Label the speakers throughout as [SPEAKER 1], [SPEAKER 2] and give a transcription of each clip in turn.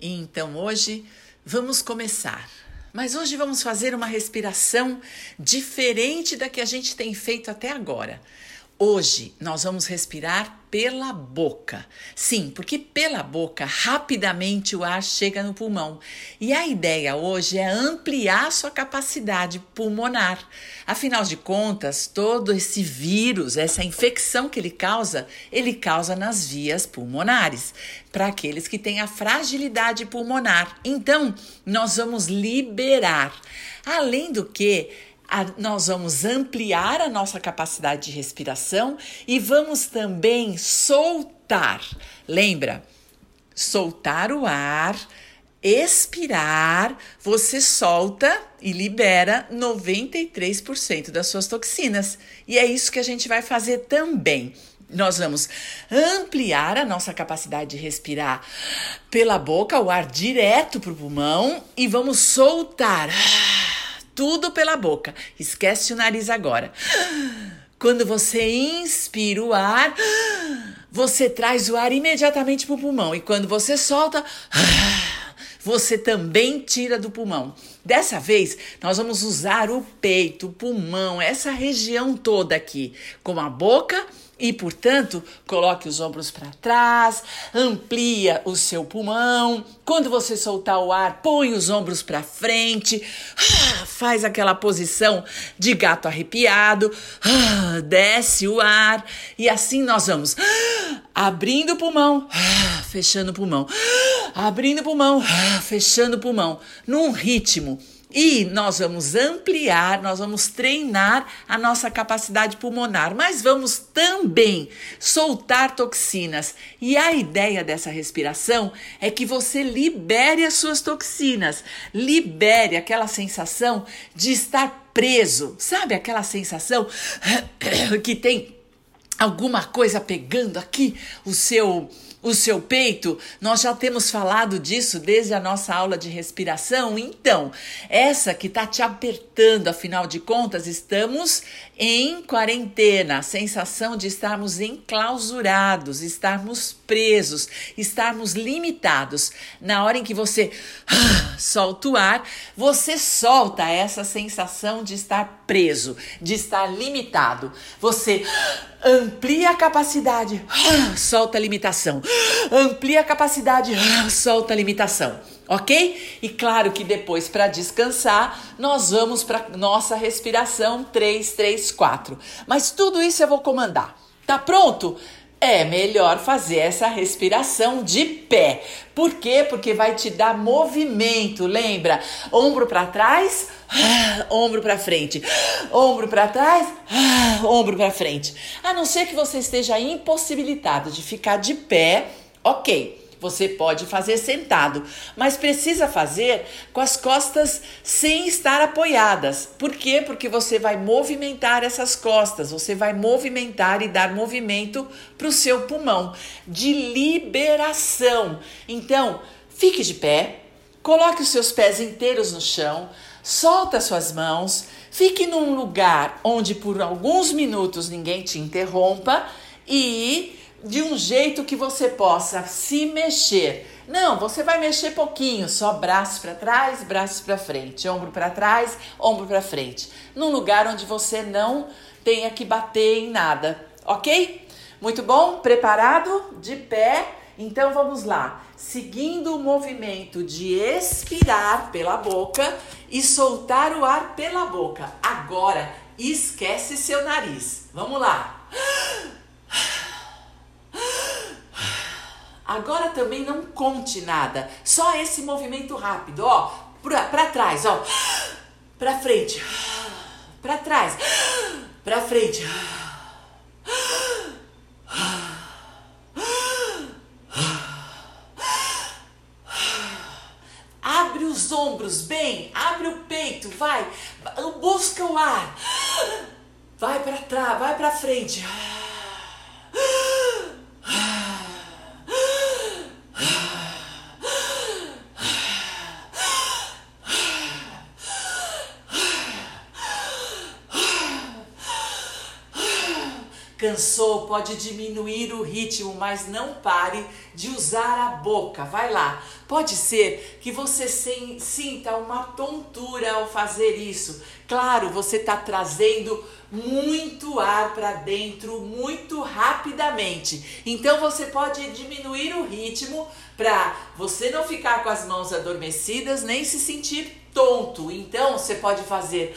[SPEAKER 1] Então hoje vamos começar. Mas hoje vamos fazer uma respiração diferente da que a gente tem feito até agora. Hoje nós vamos respirar pela boca. Sim, porque pela boca rapidamente o ar chega no pulmão. E a ideia hoje é ampliar sua capacidade pulmonar. Afinal de contas, todo esse vírus, essa infecção que ele causa, ele causa nas vias pulmonares, para aqueles que têm a fragilidade pulmonar. Então, nós vamos liberar. Além do que, a, nós vamos ampliar a nossa capacidade de respiração e vamos também soltar. Lembra? Soltar o ar, expirar, você solta e libera 93% das suas toxinas. E é isso que a gente vai fazer também. Nós vamos ampliar a nossa capacidade de respirar pela boca, o ar direto para o pulmão, e vamos soltar tudo pela boca. Esquece o nariz agora. Quando você inspira o ar, você traz o ar imediatamente para o pulmão. E quando você solta, você também tira do pulmão. Dessa vez, nós vamos usar o peito, o pulmão, essa região toda aqui, com a boca e, portanto, coloque os ombros para trás, amplia o seu pulmão. Quando você soltar o ar, põe os ombros para frente, ah, faz aquela posição de gato arrepiado, ah, desce o ar. E assim nós vamos. Ah, abrindo o pulmão, fechando o pulmão, abrindo o pulmão, fechando o pulmão, num ritmo e nós vamos ampliar, nós vamos treinar a nossa capacidade pulmonar, mas vamos também soltar toxinas. E a ideia dessa respiração é que você libere as suas toxinas, libere aquela sensação de estar preso, sabe aquela sensação que tem alguma coisa pegando aqui o seu o seu peito, nós já temos falado disso desde a nossa aula de respiração. Então, essa que está te apertando, afinal de contas, estamos em quarentena, a sensação de estarmos enclausurados, estarmos presos, estarmos limitados. Na hora em que você ah, solta o ar, você solta essa sensação de estar preso, de estar limitado. Você amplia a capacidade, solta a limitação. Amplia a capacidade, solta a limitação. Ok? E claro que depois, para descansar, nós vamos para nossa respiração 3, 3, 4. Mas tudo isso eu vou comandar. Tá pronto? É melhor fazer essa respiração de pé. Por quê? Porque vai te dar movimento, lembra? Ombro para trás, ombro para frente. Ombro para trás, ombro para frente. A não ser que você esteja impossibilitado de ficar de pé, OK. Você pode fazer sentado, mas precisa fazer com as costas sem estar apoiadas. Por quê? Porque você vai movimentar essas costas, você vai movimentar e dar movimento para o seu pulmão de liberação. Então, fique de pé, coloque os seus pés inteiros no chão, solta suas mãos, fique num lugar onde por alguns minutos ninguém te interrompa e de um jeito que você possa se mexer. Não, você vai mexer pouquinho, só braços para trás, braços para frente, ombro para trás, ombro para frente, num lugar onde você não tenha que bater em nada, ok? Muito bom? Preparado? De pé? Então vamos lá. Seguindo o movimento de expirar pela boca e soltar o ar pela boca. Agora, esquece seu nariz. Vamos lá. Agora também não conte nada, só esse movimento rápido, ó, pra, pra trás, ó, pra frente, pra trás, pra frente. Abre os ombros bem, abre o peito, vai, busca o ar, vai para trás, vai para frente. Pode diminuir o ritmo, mas não pare de usar a boca. Vai lá. Pode ser que você sinta uma tontura ao fazer isso. Claro, você está trazendo muito ar para dentro muito rapidamente. Então você pode diminuir o ritmo para você não ficar com as mãos adormecidas nem se sentir tonto. Então você pode fazer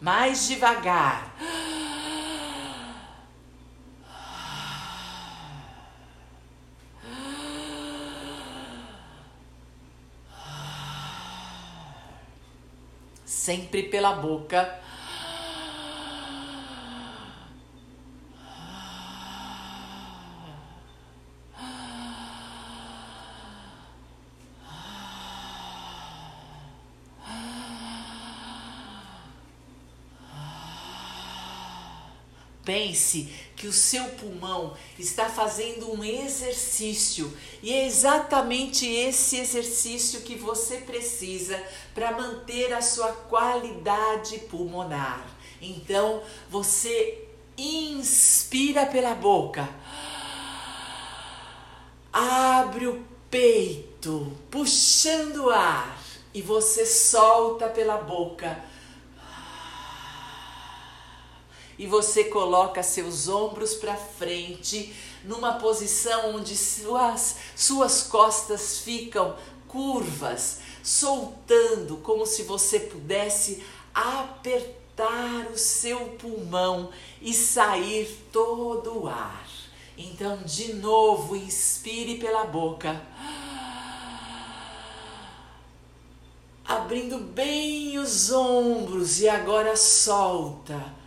[SPEAKER 1] mais devagar. Sempre pela boca. Pense que o seu pulmão está fazendo um exercício e é exatamente esse exercício que você precisa para manter a sua qualidade pulmonar. Então, você inspira pela boca, abre o peito, puxando o ar, e você solta pela boca e você coloca seus ombros para frente, numa posição onde suas, suas costas ficam curvas, soltando, como se você pudesse apertar o seu pulmão e sair todo o ar. Então, de novo, inspire pela boca. Abrindo bem os ombros e agora solta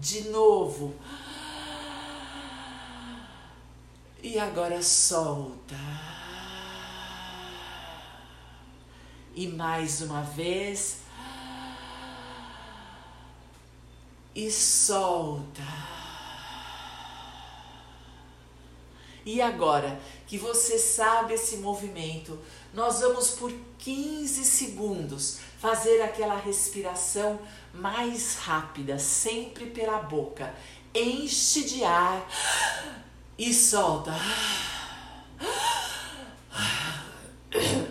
[SPEAKER 1] de novo. E agora solta. E mais uma vez. E solta. E agora que você sabe esse movimento, nós vamos por 15 segundos fazer aquela respiração mais rápida, sempre pela boca. Enche de ar e solta.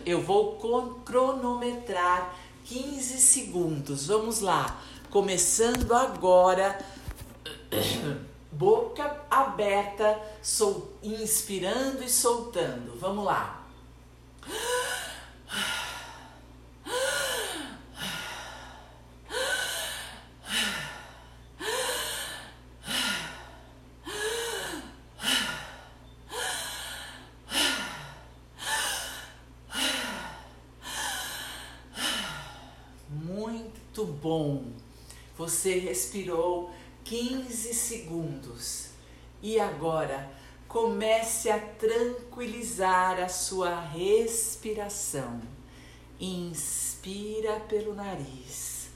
[SPEAKER 1] Eu vou cronometrar 15 segundos. Vamos lá. Começando agora. Boca aberta, sol, inspirando e soltando. Vamos lá. Muito bom. Você respirou 15 segundos. E agora comece a tranquilizar a sua respiração. Inspira pelo nariz,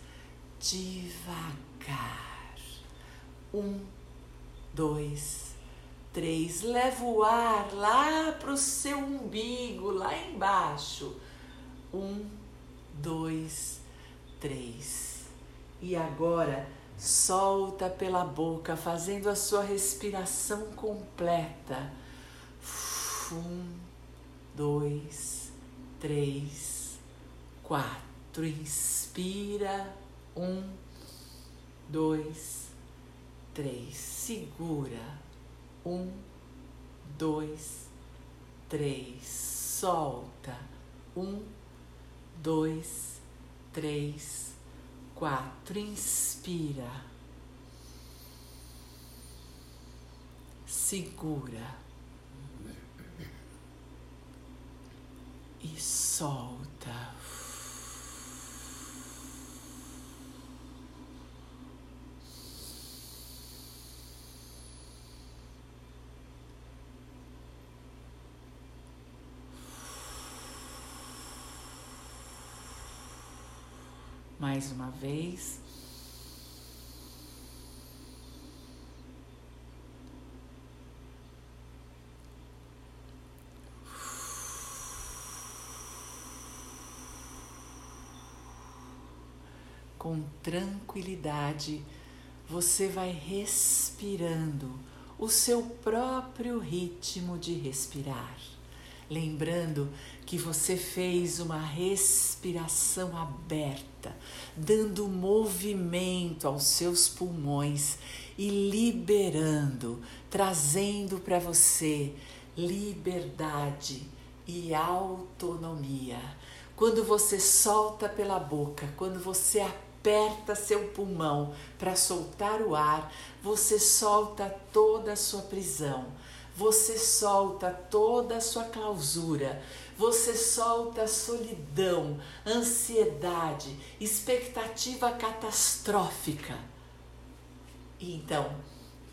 [SPEAKER 1] devagar. Um, dois, três. Leva o ar lá para o seu umbigo, lá embaixo. Um, dois, três. E agora solta pela boca, fazendo a sua respiração completa. Um, dois, três, quatro. Inspira. Um, dois, três. Segura. Um, dois, três. Solta. Um, dois, três quatro. Inspira. Segura. E solta. mais uma vez. Com tranquilidade, você vai respirando o seu próprio ritmo de respirar. Lembrando que você fez uma respiração aberta, dando movimento aos seus pulmões e liberando, trazendo para você liberdade e autonomia. Quando você solta pela boca, quando você aperta seu pulmão para soltar o ar, você solta toda a sua prisão, você solta toda a sua clausura, você solta solidão, ansiedade, expectativa catastrófica. E então,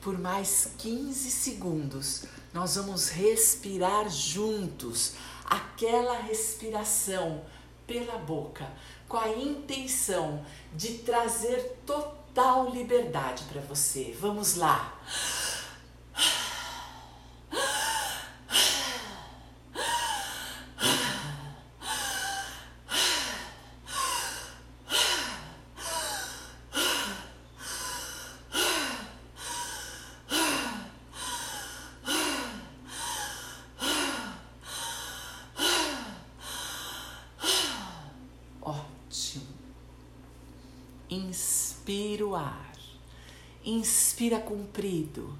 [SPEAKER 1] por mais 15 segundos, nós vamos respirar juntos aquela respiração pela boca, com a intenção de trazer total liberdade para você. Vamos lá. Inspira o ar. Inspira comprido.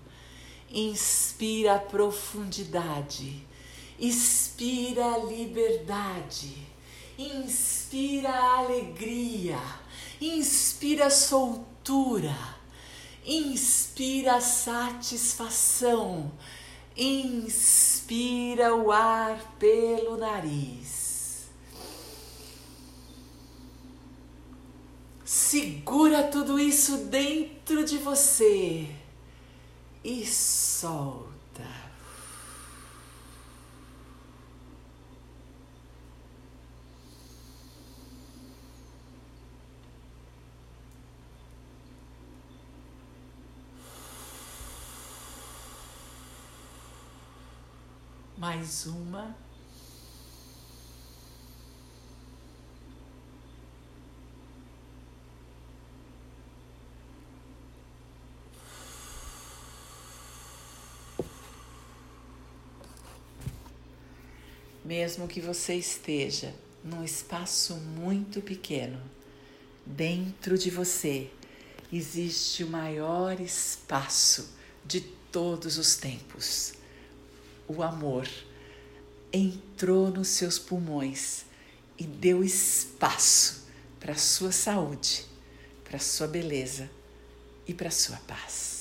[SPEAKER 1] Inspira profundidade. Inspira liberdade. Inspira alegria. Inspira soltura. Inspira satisfação. Inspira o ar pelo nariz. Segura tudo isso dentro de você e solta. Mais uma. Mesmo que você esteja num espaço muito pequeno, dentro de você existe o maior espaço de todos os tempos. O amor entrou nos seus pulmões e deu espaço para a sua saúde, para a sua beleza e para a sua paz.